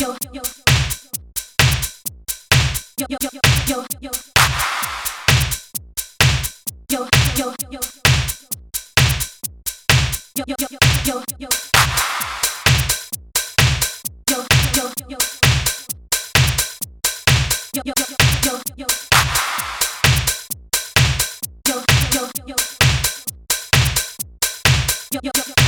yo, yo, yo.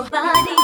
Nobody